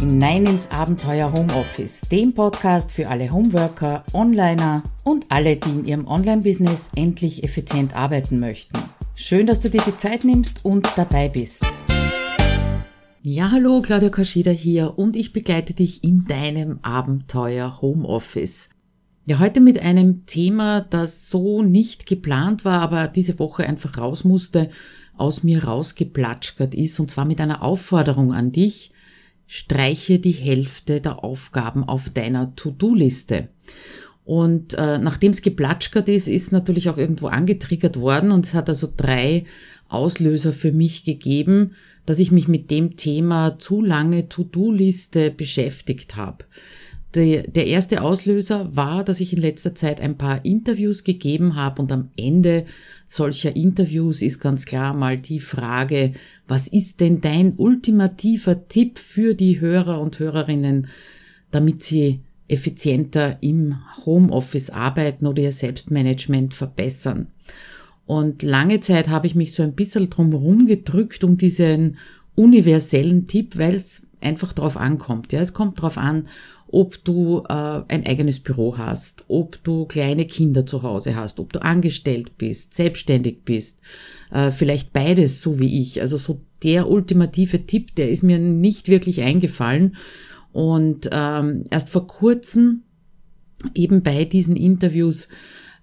hinein ins Abenteuer Homeoffice, dem Podcast für alle Homeworker, Onliner und alle, die in ihrem Online-Business endlich effizient arbeiten möchten. Schön, dass du dir die Zeit nimmst und dabei bist. Ja, hallo, Claudia Kaschida hier und ich begleite dich in deinem Abenteuer Homeoffice. Ja, heute mit einem Thema, das so nicht geplant war, aber diese Woche einfach raus musste, aus mir rausgeplatschert ist, und zwar mit einer Aufforderung an dich, streiche die Hälfte der Aufgaben auf deiner To-Do-Liste. Und äh, nachdem es geplatschert ist, ist natürlich auch irgendwo angetriggert worden und es hat also drei Auslöser für mich gegeben, dass ich mich mit dem Thema zu lange To-Do-Liste beschäftigt habe. Der, der erste Auslöser war, dass ich in letzter Zeit ein paar Interviews gegeben habe und am Ende solcher Interviews ist ganz klar mal die Frage, was ist denn dein ultimativer Tipp für die Hörer und Hörerinnen, damit sie effizienter im Homeoffice arbeiten oder ihr Selbstmanagement verbessern? Und lange Zeit habe ich mich so ein bisschen drumherum gedrückt um diesen universellen Tipp, weil es einfach drauf ankommt. Ja, es kommt drauf an, ob du äh, ein eigenes Büro hast, ob du kleine Kinder zu Hause hast, ob du angestellt bist, selbstständig bist, äh, vielleicht beides, so wie ich. Also so der ultimative Tipp, der ist mir nicht wirklich eingefallen. Und ähm, erst vor kurzem, eben bei diesen Interviews,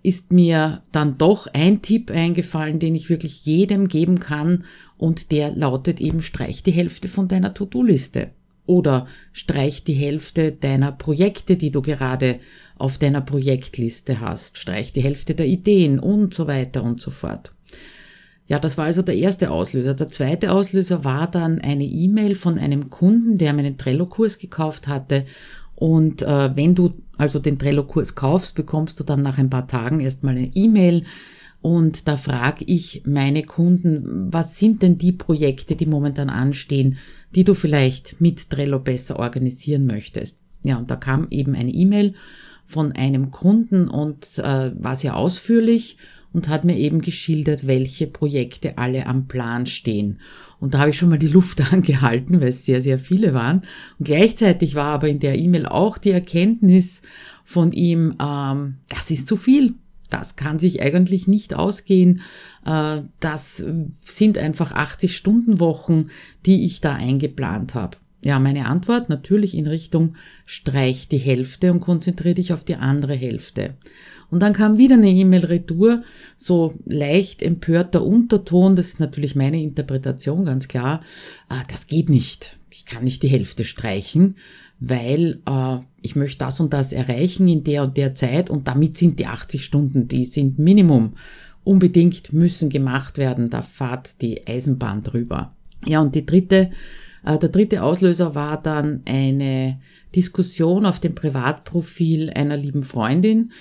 ist mir dann doch ein Tipp eingefallen, den ich wirklich jedem geben kann und der lautet eben, streich die Hälfte von deiner To-Do-Liste oder streich die Hälfte deiner Projekte, die du gerade auf deiner Projektliste hast, streich die Hälfte der Ideen und so weiter und so fort. Ja, das war also der erste Auslöser. Der zweite Auslöser war dann eine E-Mail von einem Kunden, der meinen Trello-Kurs gekauft hatte. Und äh, wenn du also den Trello-Kurs kaufst, bekommst du dann nach ein paar Tagen erstmal eine E-Mail, und da frage ich meine Kunden, was sind denn die Projekte, die momentan anstehen, die du vielleicht mit Trello besser organisieren möchtest? Ja, und da kam eben eine E-Mail von einem Kunden und äh, war sehr ausführlich und hat mir eben geschildert, welche Projekte alle am Plan stehen. Und da habe ich schon mal die Luft angehalten, weil es sehr, sehr viele waren. Und gleichzeitig war aber in der E-Mail auch die Erkenntnis von ihm, ähm, das ist zu viel das kann sich eigentlich nicht ausgehen. Äh, das sind einfach 80 Stunden Wochen, die ich da eingeplant habe. Ja, meine Antwort natürlich in Richtung streich die Hälfte und konzentriere dich auf die andere Hälfte. Und dann kam wieder eine E-Mail retour, so leicht empörter Unterton, das ist natürlich meine Interpretation, ganz klar, ah, das geht nicht. Ich kann nicht die Hälfte streichen weil äh, ich möchte das und das erreichen in der und der Zeit und damit sind die 80 Stunden, die sind Minimum. Unbedingt müssen gemacht werden, da fahrt die Eisenbahn drüber. Ja, und die dritte, äh, der dritte Auslöser war dann eine Diskussion auf dem Privatprofil einer lieben Freundin,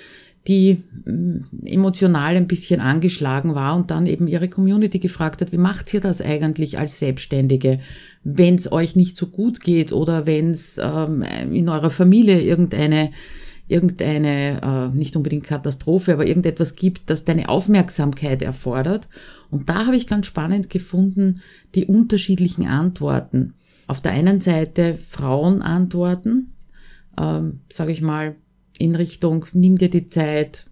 die mm, emotional ein bisschen angeschlagen war und dann eben ihre Community gefragt hat, wie macht ihr das eigentlich als Selbstständige, wenn es euch nicht so gut geht oder wenn es ähm, in eurer Familie irgendeine irgendeine, äh, nicht unbedingt Katastrophe, aber irgendetwas gibt, das deine Aufmerksamkeit erfordert. Und da habe ich ganz spannend gefunden, die unterschiedlichen Antworten. Auf der einen Seite Frauen antworten, ähm, sage ich mal, in Richtung, nimm dir die Zeit,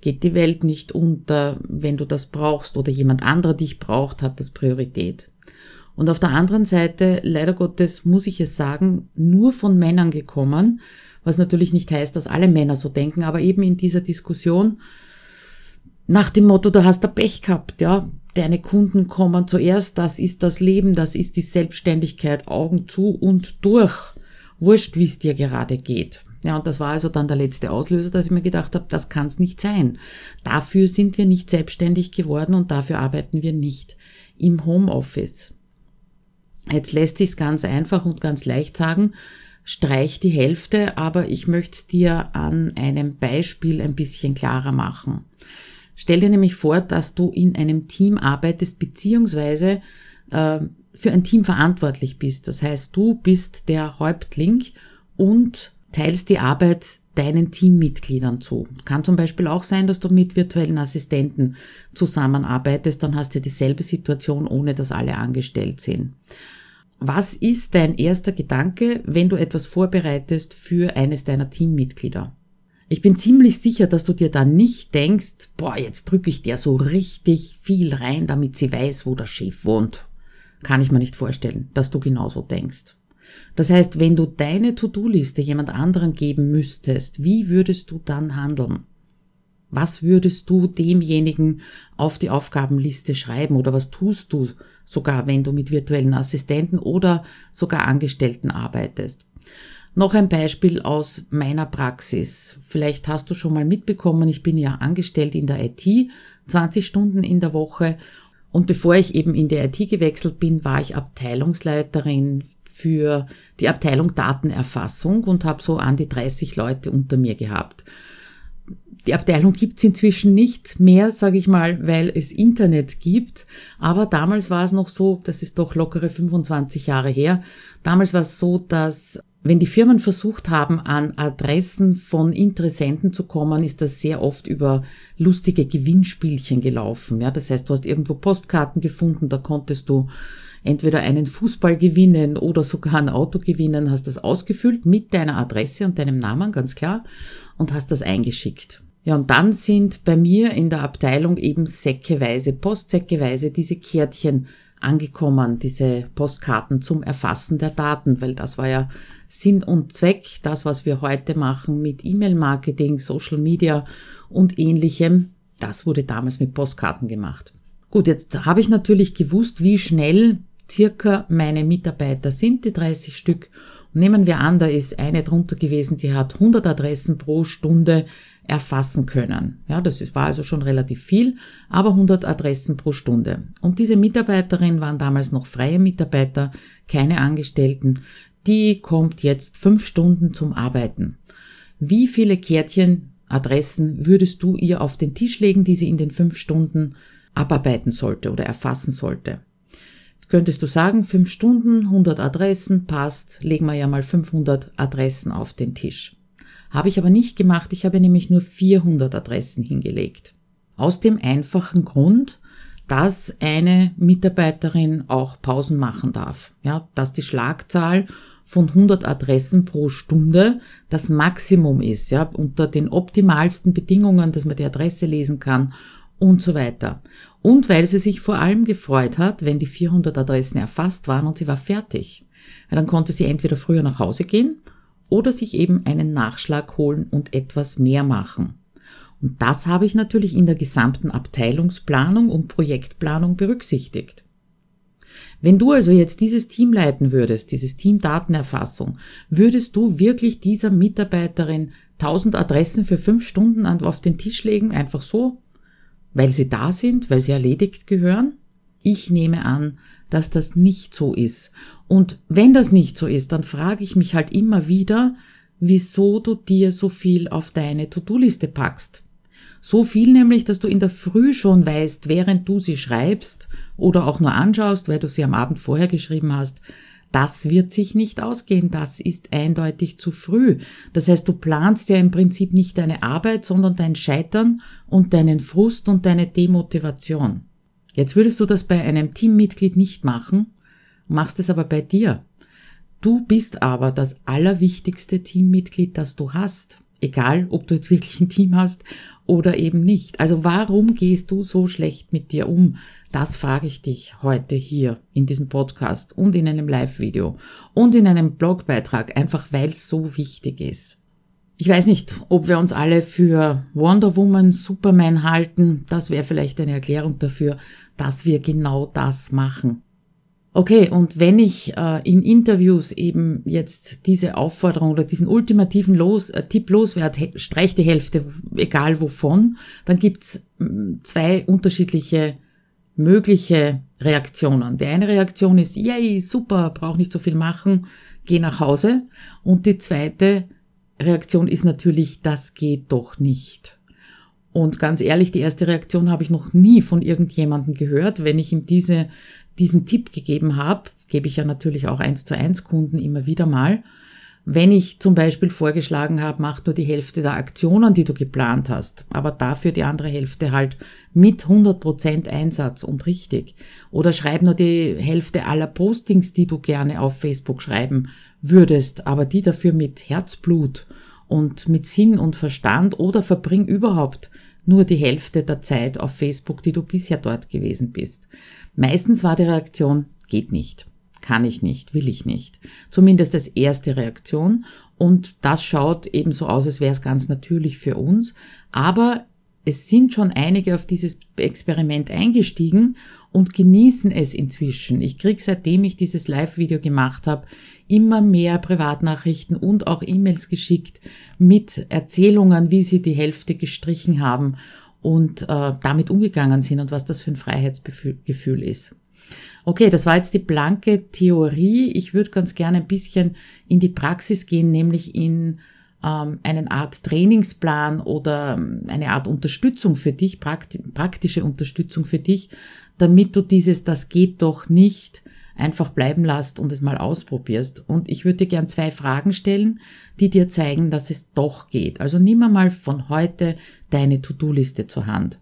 geht die Welt nicht unter, wenn du das brauchst oder jemand anderer dich braucht, hat das Priorität. Und auf der anderen Seite, leider Gottes, muss ich es sagen, nur von Männern gekommen, was natürlich nicht heißt, dass alle Männer so denken, aber eben in dieser Diskussion nach dem Motto, du hast da Pech gehabt, ja, deine Kunden kommen zuerst, das ist das Leben, das ist die Selbstständigkeit, Augen zu und durch. Wurscht, wie es dir gerade geht. Ja, und das war also dann der letzte Auslöser, dass ich mir gedacht habe, das kann es nicht sein. Dafür sind wir nicht selbstständig geworden und dafür arbeiten wir nicht im Homeoffice. Jetzt lässt sich ganz einfach und ganz leicht sagen, streich die Hälfte, aber ich möchte dir an einem Beispiel ein bisschen klarer machen. Stell dir nämlich vor, dass du in einem Team arbeitest, beziehungsweise äh, für ein Team verantwortlich bist. Das heißt, du bist der Häuptling und teilst die Arbeit deinen Teammitgliedern zu. Kann zum Beispiel auch sein, dass du mit virtuellen Assistenten zusammenarbeitest, dann hast du dieselbe Situation, ohne dass alle angestellt sind. was ist dein erster Gedanke, wenn du etwas vorbereitest für eines deiner Teammitglieder? Ich bin ziemlich sicher, dass du dir da nicht denkst, boah, jetzt drücke ich der so richtig viel rein, damit sie weiß, wo der Chef wohnt. Kann ich mir nicht vorstellen, dass du genauso denkst. Das heißt, wenn du deine To-Do-Liste jemand anderen geben müsstest, wie würdest du dann handeln? Was würdest du demjenigen auf die Aufgabenliste schreiben oder was tust du sogar, wenn du mit virtuellen Assistenten oder sogar Angestellten arbeitest? Noch ein Beispiel aus meiner Praxis. Vielleicht hast du schon mal mitbekommen, ich bin ja angestellt in der IT, 20 Stunden in der Woche. Und bevor ich eben in die IT gewechselt bin, war ich Abteilungsleiterin für die Abteilung Datenerfassung und habe so an die 30 Leute unter mir gehabt. Die Abteilung gibt's inzwischen nicht mehr, sage ich mal, weil es Internet gibt. Aber damals war es noch so, das ist doch lockere 25 Jahre her, damals war es so, dass wenn die Firmen versucht haben, an Adressen von Interessenten zu kommen, ist das sehr oft über lustige Gewinnspielchen gelaufen. Ja, das heißt, du hast irgendwo Postkarten gefunden, da konntest du entweder einen Fußball gewinnen oder sogar ein Auto gewinnen, hast das ausgefüllt mit deiner Adresse und deinem Namen, ganz klar, und hast das eingeschickt. Ja, und dann sind bei mir in der Abteilung eben säckeweise, postsäckeweise diese Kärtchen angekommen, diese Postkarten zum Erfassen der Daten, weil das war ja Sinn und Zweck, das, was wir heute machen mit E-Mail-Marketing, Social Media und ähnlichem, das wurde damals mit Postkarten gemacht. Gut, jetzt habe ich natürlich gewusst, wie schnell circa meine Mitarbeiter sind, die 30 Stück. Und nehmen wir an, da ist eine drunter gewesen, die hat 100 Adressen pro Stunde erfassen können. Ja, das war also schon relativ viel, aber 100 Adressen pro Stunde. Und diese Mitarbeiterin waren damals noch freie Mitarbeiter, keine Angestellten. Die kommt jetzt fünf Stunden zum Arbeiten. Wie viele Kärtchen, Adressen würdest du ihr auf den Tisch legen, die sie in den fünf Stunden abarbeiten sollte oder erfassen sollte. Könntest du sagen, fünf Stunden, 100 Adressen, passt, legen wir ja mal 500 Adressen auf den Tisch. Habe ich aber nicht gemacht, ich habe nämlich nur 400 Adressen hingelegt. Aus dem einfachen Grund, dass eine Mitarbeiterin auch Pausen machen darf. Ja, dass die Schlagzahl von 100 Adressen pro Stunde das Maximum ist, ja, unter den optimalsten Bedingungen, dass man die Adresse lesen kann und so weiter. Und weil sie sich vor allem gefreut hat, wenn die 400 Adressen erfasst waren und sie war fertig. Weil dann konnte sie entweder früher nach Hause gehen oder sich eben einen Nachschlag holen und etwas mehr machen. Und das habe ich natürlich in der gesamten Abteilungsplanung und Projektplanung berücksichtigt. Wenn du also jetzt dieses Team leiten würdest, dieses Team Datenerfassung, würdest du wirklich dieser Mitarbeiterin 1000 Adressen für fünf Stunden auf den Tisch legen, einfach so? Weil sie da sind, weil sie erledigt gehören? Ich nehme an, dass das nicht so ist. Und wenn das nicht so ist, dann frage ich mich halt immer wieder, wieso du dir so viel auf deine To-Do-Liste packst. So viel nämlich, dass du in der Früh schon weißt, während du sie schreibst oder auch nur anschaust, weil du sie am Abend vorher geschrieben hast, das wird sich nicht ausgehen, das ist eindeutig zu früh. Das heißt, du planst ja im Prinzip nicht deine Arbeit, sondern dein Scheitern und deinen Frust und deine Demotivation. Jetzt würdest du das bei einem Teammitglied nicht machen, machst es aber bei dir. Du bist aber das allerwichtigste Teammitglied, das du hast. Egal, ob du jetzt wirklich ein Team hast oder eben nicht. Also warum gehst du so schlecht mit dir um? Das frage ich dich heute hier in diesem Podcast und in einem Live-Video und in einem Blogbeitrag, einfach weil es so wichtig ist. Ich weiß nicht, ob wir uns alle für Wonder Woman, Superman halten. Das wäre vielleicht eine Erklärung dafür, dass wir genau das machen. Okay, und wenn ich äh, in Interviews eben jetzt diese Aufforderung oder diesen ultimativen Los, äh, Tipp loswerde, streich die Hälfte, egal wovon, dann gibt's mm, zwei unterschiedliche mögliche Reaktionen. Die eine Reaktion ist, yay, super, brauch nicht so viel machen, geh nach Hause. Und die zweite Reaktion ist natürlich, das geht doch nicht. Und ganz ehrlich, die erste Reaktion habe ich noch nie von irgendjemandem gehört. Wenn ich ihm diese diesen Tipp gegeben habe, gebe ich ja natürlich auch eins zu eins Kunden immer wieder mal, wenn ich zum Beispiel vorgeschlagen habe, mach nur die Hälfte der Aktionen, die du geplant hast, aber dafür die andere Hälfte halt mit 100% Einsatz und richtig. Oder schreib nur die Hälfte aller Postings, die du gerne auf Facebook schreiben würdest, aber die dafür mit Herzblut und mit Sinn und Verstand oder verbring überhaupt nur die Hälfte der Zeit auf Facebook, die du bisher dort gewesen bist. Meistens war die Reaktion, geht nicht kann ich nicht, will ich nicht. Zumindest als erste Reaktion. Und das schaut eben so aus, als wäre es ganz natürlich für uns. Aber es sind schon einige auf dieses Experiment eingestiegen und genießen es inzwischen. Ich kriege, seitdem ich dieses Live-Video gemacht habe, immer mehr Privatnachrichten und auch E-Mails geschickt mit Erzählungen, wie sie die Hälfte gestrichen haben und äh, damit umgegangen sind und was das für ein Freiheitsgefühl ist. Okay, das war jetzt die blanke Theorie. Ich würde ganz gerne ein bisschen in die Praxis gehen, nämlich in ähm, eine Art Trainingsplan oder ähm, eine Art Unterstützung für dich, praktische Unterstützung für dich, damit du dieses, das geht doch nicht, einfach bleiben lässt und es mal ausprobierst. Und ich würde dir gern zwei Fragen stellen, die dir zeigen, dass es doch geht. Also nimm mal von heute deine To-Do-Liste zur Hand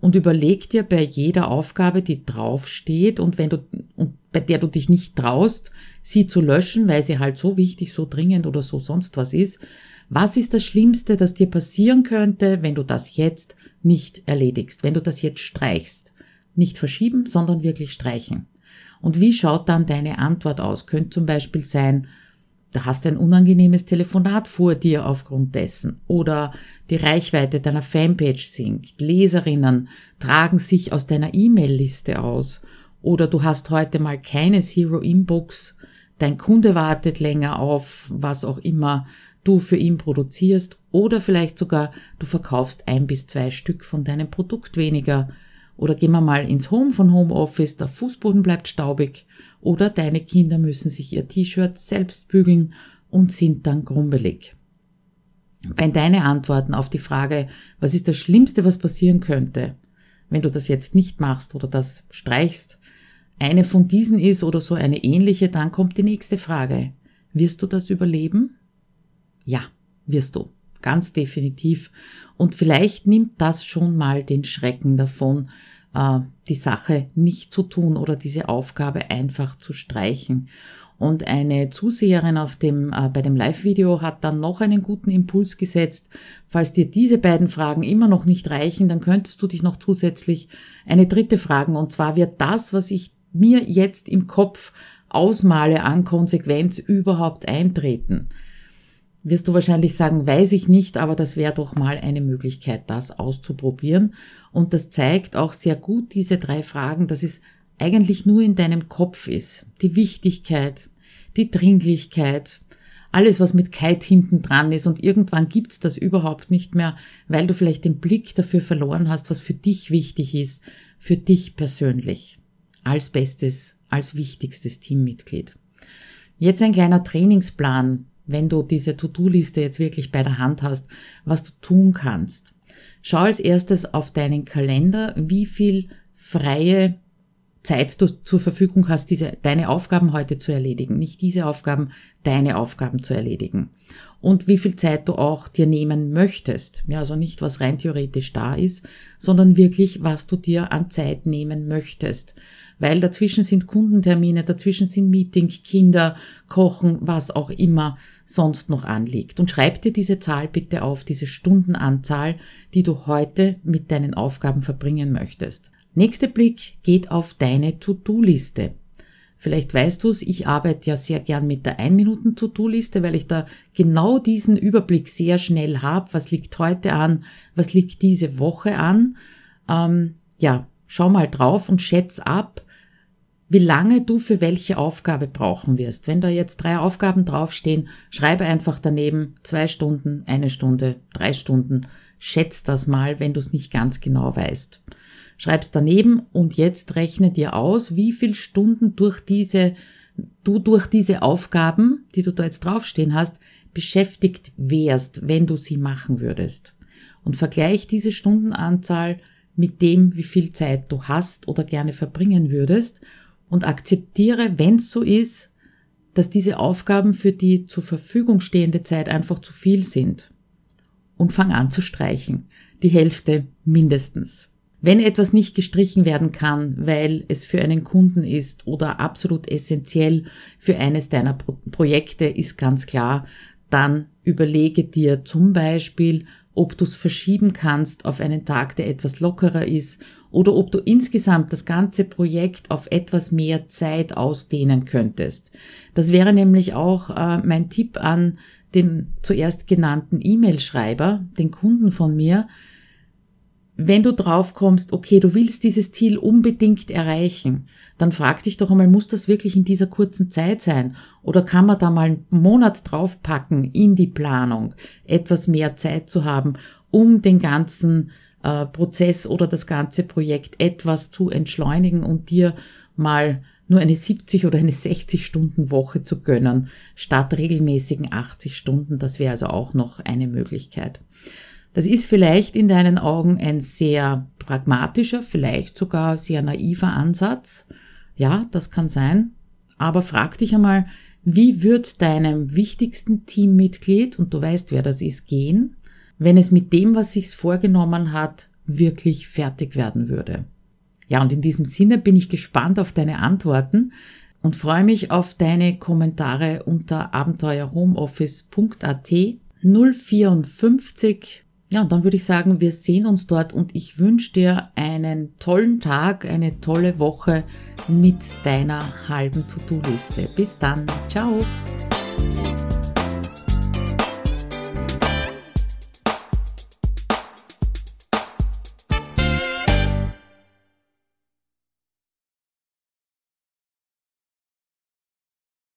und überleg dir bei jeder Aufgabe, die draufsteht und wenn du, und bei der du dich nicht traust, sie zu löschen, weil sie halt so wichtig, so dringend oder so sonst was ist, was ist das Schlimmste, das dir passieren könnte, wenn du das jetzt nicht erledigst, wenn du das jetzt streichst? Nicht verschieben, sondern wirklich streichen. Und wie schaut dann deine Antwort aus? Könnte zum Beispiel sein, da hast ein unangenehmes Telefonat vor dir aufgrund dessen. Oder die Reichweite deiner Fanpage sinkt. Leserinnen tragen sich aus deiner E-Mail-Liste aus. Oder du hast heute mal keine Zero Inbox. Dein Kunde wartet länger auf, was auch immer du für ihn produzierst. Oder vielleicht sogar du verkaufst ein bis zwei Stück von deinem Produkt weniger. Oder gehen wir mal ins Home von Homeoffice, der Fußboden bleibt staubig oder deine Kinder müssen sich ihr T-Shirt selbst bügeln und sind dann grummelig. Wenn deine Antworten auf die Frage, was ist das Schlimmste, was passieren könnte, wenn du das jetzt nicht machst oder das streichst, eine von diesen ist oder so eine ähnliche, dann kommt die nächste Frage. Wirst du das überleben? Ja, wirst du. Ganz definitiv. Und vielleicht nimmt das schon mal den Schrecken davon, äh, die Sache nicht zu tun oder diese Aufgabe einfach zu streichen. Und eine Zuseherin auf dem, äh, bei dem Live-Video hat dann noch einen guten Impuls gesetzt. Falls dir diese beiden Fragen immer noch nicht reichen, dann könntest du dich noch zusätzlich eine dritte fragen. Und zwar wird das, was ich mir jetzt im Kopf ausmale an Konsequenz überhaupt eintreten? Wirst du wahrscheinlich sagen, weiß ich nicht, aber das wäre doch mal eine Möglichkeit, das auszuprobieren. Und das zeigt auch sehr gut diese drei Fragen, dass es eigentlich nur in deinem Kopf ist. Die Wichtigkeit, die Dringlichkeit, alles, was mit Kite hinten dran ist und irgendwann gibt's das überhaupt nicht mehr, weil du vielleicht den Blick dafür verloren hast, was für dich wichtig ist, für dich persönlich, als bestes, als wichtigstes Teammitglied. Jetzt ein kleiner Trainingsplan, wenn du diese To-Do-Liste jetzt wirklich bei der Hand hast, was du tun kannst. Schau als erstes auf deinen Kalender, wie viel freie Zeit du zur Verfügung hast, diese, deine Aufgaben heute zu erledigen. Nicht diese Aufgaben, deine Aufgaben zu erledigen. Und wie viel Zeit du auch dir nehmen möchtest. Ja, also nicht, was rein theoretisch da ist, sondern wirklich, was du dir an Zeit nehmen möchtest weil dazwischen sind Kundentermine, dazwischen sind Meetings, Kinder, Kochen, was auch immer sonst noch anliegt. Und schreib dir diese Zahl bitte auf, diese Stundenanzahl, die du heute mit deinen Aufgaben verbringen möchtest. Nächster Blick geht auf deine To-Do-Liste. Vielleicht weißt du es, ich arbeite ja sehr gern mit der 1-Minuten-To-Do-Liste, weil ich da genau diesen Überblick sehr schnell habe. Was liegt heute an? Was liegt diese Woche an? Ähm, ja, schau mal drauf und schätz ab, wie lange du für welche Aufgabe brauchen wirst. Wenn da jetzt drei Aufgaben draufstehen, schreibe einfach daneben zwei Stunden, eine Stunde, drei Stunden. Schätz das mal, wenn du es nicht ganz genau weißt. Schreib's daneben und jetzt rechne dir aus, wie viel Stunden durch diese, du durch diese Aufgaben, die du da jetzt draufstehen hast, beschäftigt wärst, wenn du sie machen würdest. Und vergleich diese Stundenanzahl mit dem, wie viel Zeit du hast oder gerne verbringen würdest und akzeptiere, wenn es so ist, dass diese Aufgaben für die zur Verfügung stehende Zeit einfach zu viel sind. Und fang an zu streichen. Die Hälfte mindestens. Wenn etwas nicht gestrichen werden kann, weil es für einen Kunden ist oder absolut essentiell für eines deiner Pro Projekte, ist ganz klar, dann überlege dir zum Beispiel, ob du es verschieben kannst auf einen Tag, der etwas lockerer ist, oder ob du insgesamt das ganze Projekt auf etwas mehr Zeit ausdehnen könntest. Das wäre nämlich auch äh, mein Tipp an den zuerst genannten E-Mail-Schreiber, den Kunden von mir, wenn du drauf kommst, okay, du willst dieses Ziel unbedingt erreichen, dann frag dich doch einmal, muss das wirklich in dieser kurzen Zeit sein? Oder kann man da mal einen Monat draufpacken in die Planung, etwas mehr Zeit zu haben, um den ganzen äh, Prozess oder das ganze Projekt etwas zu entschleunigen und dir mal nur eine 70 oder eine 60 Stunden Woche zu gönnen, statt regelmäßigen 80 Stunden. Das wäre also auch noch eine Möglichkeit. Das ist vielleicht in deinen Augen ein sehr pragmatischer, vielleicht sogar sehr naiver Ansatz. Ja, das kann sein. Aber frag dich einmal, wie wird deinem wichtigsten Teammitglied, und du weißt, wer das ist, gehen, wenn es mit dem, was sich's vorgenommen hat, wirklich fertig werden würde? Ja, und in diesem Sinne bin ich gespannt auf deine Antworten und freue mich auf deine Kommentare unter abenteuerhomeoffice.at 054 ja, und dann würde ich sagen, wir sehen uns dort und ich wünsche dir einen tollen Tag, eine tolle Woche mit deiner halben To-Do-Liste. Bis dann. Ciao.